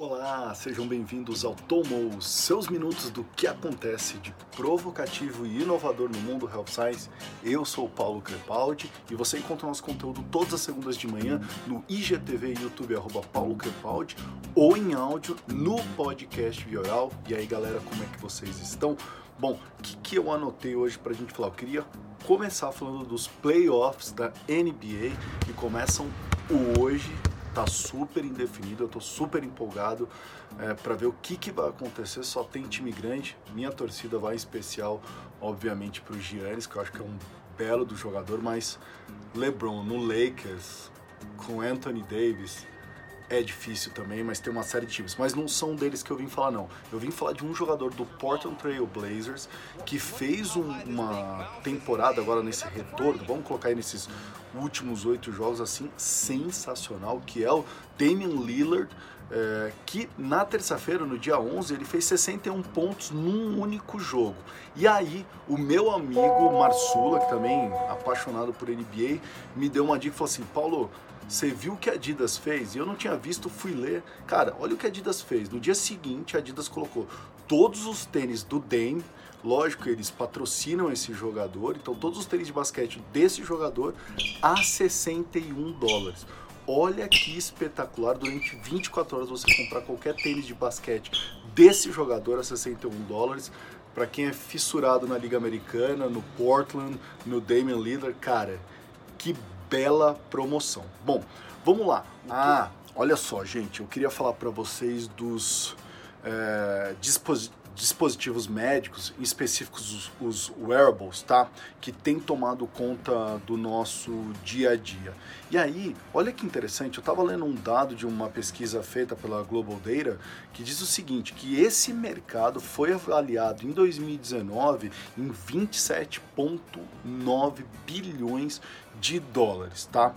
Olá, sejam bem-vindos ao Tomo, seus minutos do que acontece de provocativo e inovador no mundo Health Science. Eu sou o Paulo Crepaldi e você encontra nosso conteúdo todas as segundas de manhã no IGTV YouTube, arroba Paulo Crepaldi, ou em áudio no podcast Vioral. E aí, galera, como é que vocês estão? Bom, o que, que eu anotei hoje pra gente falar? Eu queria começar falando dos playoffs da NBA que começam hoje tá super indefinido, eu tô super empolgado é, para ver o que, que vai acontecer. Só tem time grande. Minha torcida vai em especial, obviamente, para o Giannis, que eu acho que é um belo do jogador, mas LeBron no Lakers com Anthony Davis é difícil também, mas tem uma série de times. Mas não são deles que eu vim falar, não. Eu vim falar de um jogador do Portland Trail Blazers que fez um, uma temporada agora nesse retorno, vamos colocar aí nesses últimos oito jogos, assim, sensacional, que é o Damian Lillard, é, que na terça-feira, no dia 11, ele fez 61 pontos num único jogo. E aí, o meu amigo Marsula, que também apaixonado por NBA, me deu uma dica e falou assim: Paulo, você viu o que a Adidas fez? E eu não tinha visto, fui ler. Cara, olha o que a Adidas fez. No dia seguinte, a Adidas colocou todos os tênis do Dame. Lógico, eles patrocinam esse jogador, então todos os tênis de basquete desse jogador a 61 dólares. Olha que espetacular, durante 24 horas você comprar qualquer tênis de basquete desse jogador a 61 dólares. Para quem é fissurado na Liga Americana, no Portland, no Damian Lillard, cara, que bela promoção. Bom, vamos lá. Ah, olha só, gente, eu queria falar para vocês dos é, dispositivos dispositivos médicos, em específicos os, os, wearables, tá? Que tem tomado conta do nosso dia a dia. E aí, olha que interessante, eu estava lendo um dado de uma pesquisa feita pela Global Data que diz o seguinte, que esse mercado foi avaliado em 2019 em 27,9 bilhões de dólares, tá?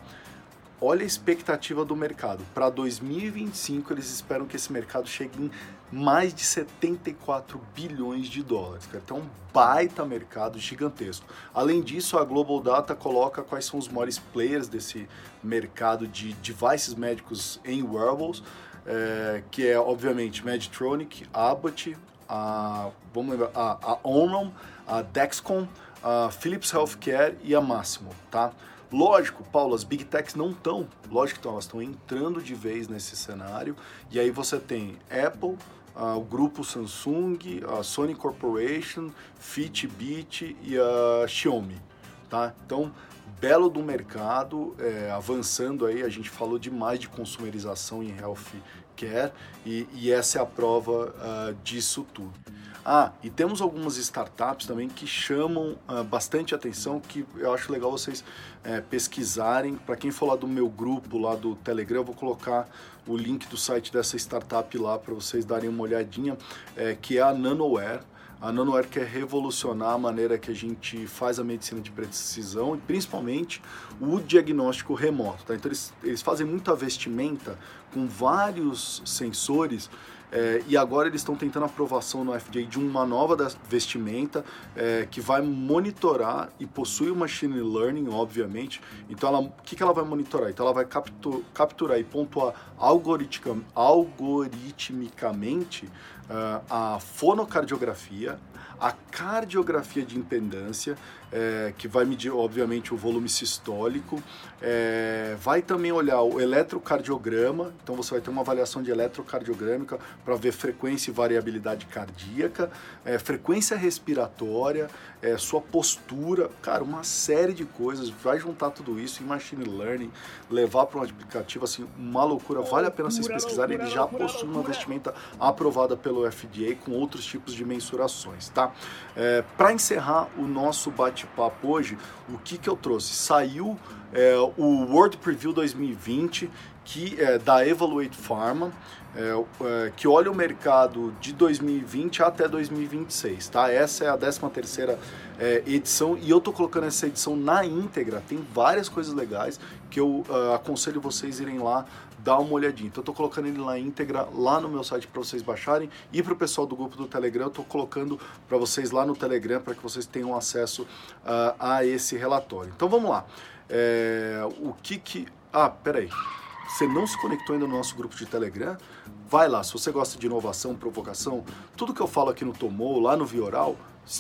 Olha a expectativa do mercado. Para 2025, eles esperam que esse mercado chegue em mais de 74 bilhões de dólares. Então, um baita mercado gigantesco. Além disso, a Global Data coloca quais são os maiores players desse mercado de devices médicos em wearables, é, que é, obviamente, Medtronic, Abbott, a, vamos lembrar, a, a Omron, a Dexcom, a Philips Healthcare e a Máximo, tá? Lógico, Paulo, as big techs não estão, lógico que elas estão entrando de vez nesse cenário, e aí você tem Apple, o grupo Samsung, a Sony Corporation, Fitbit e a Xiaomi, tá? Então, belo do mercado, é, avançando aí, a gente falou demais de consumerização em healthcare e, e essa é a prova uh, disso tudo. Ah, e temos algumas startups também que chamam uh, bastante atenção, que eu acho legal vocês uh, pesquisarem. Para quem for lá do meu grupo, lá do Telegram, eu vou colocar o link do site dessa startup lá para vocês darem uma olhadinha, é, que é a Nanoware. A Nanoware quer revolucionar a maneira que a gente faz a medicina de precisão e principalmente o diagnóstico remoto. Tá? Então eles, eles fazem muita vestimenta com vários sensores é, e agora eles estão tentando aprovação no FDA de uma nova vestimenta é, que vai monitorar e possui o machine learning, obviamente. Então, o que, que ela vai monitorar? Então, ela vai captu, capturar e pontuar algoritmicamente a fonocardiografia, a cardiografia de impedância, é, que vai medir, obviamente, o volume sistólico, é, vai também olhar o eletrocardiograma, então você vai ter uma avaliação de eletrocardiogrâmica para ver frequência e variabilidade cardíaca, é, frequência respiratória, sua postura, cara, uma série de coisas, vai juntar tudo isso em machine learning, levar para um aplicativo, assim, uma loucura, vale a pena vocês pesquisarem, ele já possui uma vestimenta aprovada pelo FDA com outros tipos de mensurações, tá? É, Para encerrar o nosso bate-papo hoje, o que, que eu trouxe? Saiu é, o World Preview 2020 que é da Evaluate Pharma, é, é, que olha o mercado de 2020 até 2026, tá? Essa é a 13 terceira é, edição e eu tô colocando essa edição na íntegra, tem várias coisas legais que eu uh, aconselho vocês irem lá dar uma olhadinha. Então eu tô colocando ele na íntegra lá no meu site para vocês baixarem e para o pessoal do grupo do Telegram, eu tô colocando para vocês lá no Telegram para que vocês tenham acesso uh, a esse relatório. Então vamos lá. É, o que que... Ah, peraí. você não se conectou ainda no nosso grupo de Telegram, vai lá. Se você gosta de inovação, provocação, tudo que eu falo aqui no Tomou, lá no Vioral,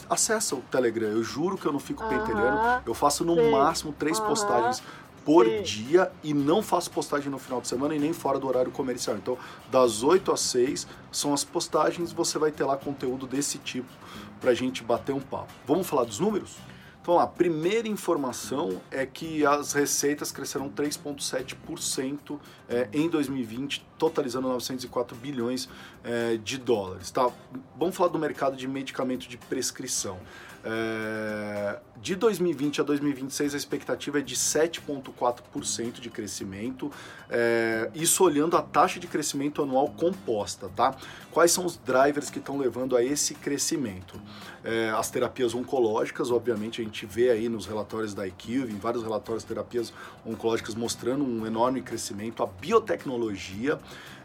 acessa o Telegram. Eu juro que eu não fico pentelhando. Eu faço no Sim. máximo três postagens por Sim. dia e não faço postagem no final de semana e nem fora do horário comercial. Então, das 8 às 6 são as postagens, você vai ter lá conteúdo desse tipo pra gente bater um papo. Vamos falar dos números? Então, a primeira informação é que as receitas cresceram 3,7% é, em 2020, totalizando 904 bilhões é, de dólares. Tá? Vamos falar do mercado de medicamento de prescrição. É, de 2020 a 2026, a expectativa é de 7,4% de crescimento, é, isso olhando a taxa de crescimento anual composta, tá? Quais são os drivers que estão levando a esse crescimento? É, as terapias oncológicas, obviamente, a gente vê aí nos relatórios da IQVIA, em vários relatórios terapias oncológicas mostrando um enorme crescimento, a biotecnologia,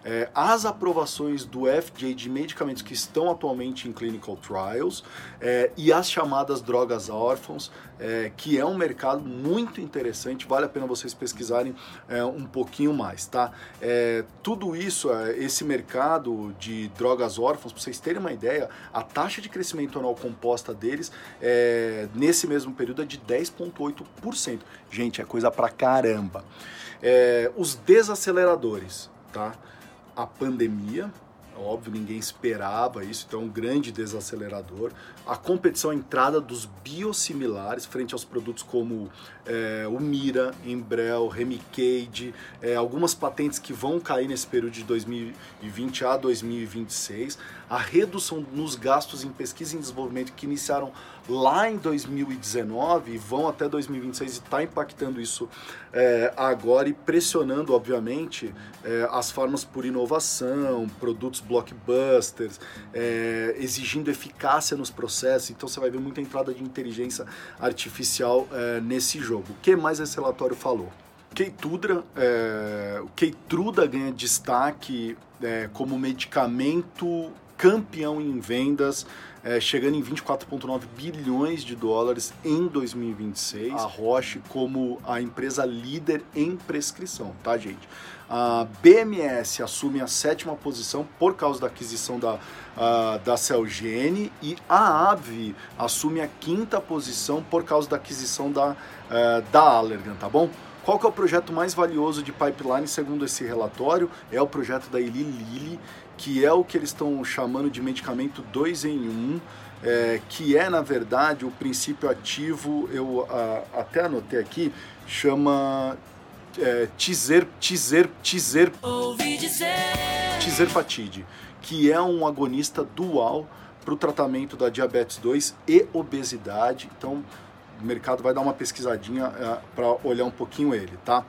é, as aprovações do FDA de medicamentos que estão atualmente em clinical trials é, e as chamadas drogas órfãos, é, que é um mercado muito interessante, vale a pena vocês pesquisarem é, um pouquinho mais, tá? É, tudo isso, é, esse mercado de drogas órfãos, para vocês terem uma ideia, a taxa de crescimento anual composta deles nesse mesmo período é de 10,8%. Gente, é coisa pra caramba. os desaceleradores, tá? a pandemia, óbvio, ninguém esperava isso, então é um grande desacelerador. A competição, a entrada dos biosimilares frente aos produtos como é, o Mira, Embrel, Remicade, é, algumas patentes que vão cair nesse período de 2020 a 2026, a redução nos gastos em pesquisa e desenvolvimento que iniciaram lá em 2019 e vão até 2026 e está impactando isso é, agora e pressionando, obviamente, é, as formas por inovação, produtos blockbusters, é, exigindo eficácia nos processos. Então você vai ver muita entrada de inteligência artificial é, nesse jogo. O que mais esse relatório falou? Keitudra, é, o Keitruda ganha destaque é, como medicamento campeão em vendas, é, chegando em 24,9 bilhões de dólares em 2026. A Roche como a empresa líder em prescrição, tá, gente? A BMS assume a sétima posição por causa da aquisição da, uh, da Celgene e a AVE assume a quinta posição por causa da aquisição da, uh, da Allergan, tá bom? Qual que é o projeto mais valioso de pipeline segundo esse relatório? É o projeto da Eli Lilly, que é o que eles estão chamando de medicamento 2 em 1, um, é, que é na verdade o princípio ativo, eu a, até anotei aqui, chama é, Tizer, Tizer, Tizer, Tizerfatide, que é um agonista dual para o tratamento da diabetes 2 e obesidade. Então, o mercado vai dar uma pesquisadinha é, para olhar um pouquinho ele, tá?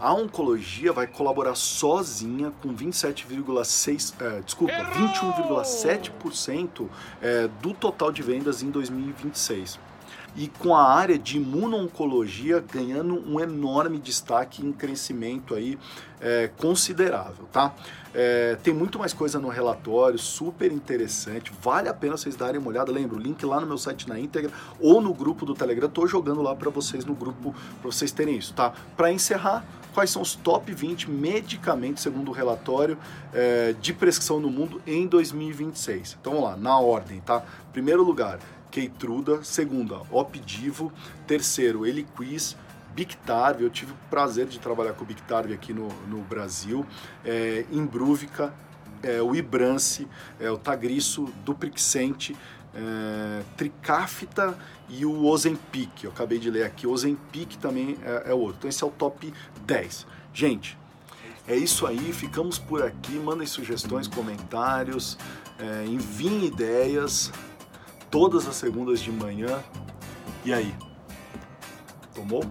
A oncologia vai colaborar sozinha com 27,6, é, desculpa, 21,7% é, do total de vendas em 2026 e com a área de imuno-oncologia ganhando um enorme destaque em crescimento aí é, considerável, tá? É, tem muito mais coisa no relatório, super interessante, vale a pena vocês darem uma olhada. Lembra, o link lá no meu site na íntegra ou no grupo do Telegram, tô jogando lá para vocês no grupo para vocês terem isso, tá? Para encerrar, quais são os top 20 medicamentos, segundo o relatório, é, de prescrição no mundo em 2026? Então vamos lá, na ordem, tá? Primeiro lugar, Keitruda, segunda, Opdivo, terceiro, Eliquis, Bictarve, eu tive o prazer de trabalhar com o Bictarve aqui no, no Brasil, é, Imbruvica, é, o Ibrance, é, o Tagrisso, Duprixente, é, Tricáfita e o Ozempic, eu acabei de ler aqui, Ozempic também é, é outro, então esse é o top 10. Gente, é isso aí, ficamos por aqui, mandem sugestões, comentários, é, enviem ideias, todas as segundas de manhã. E aí? Tomou?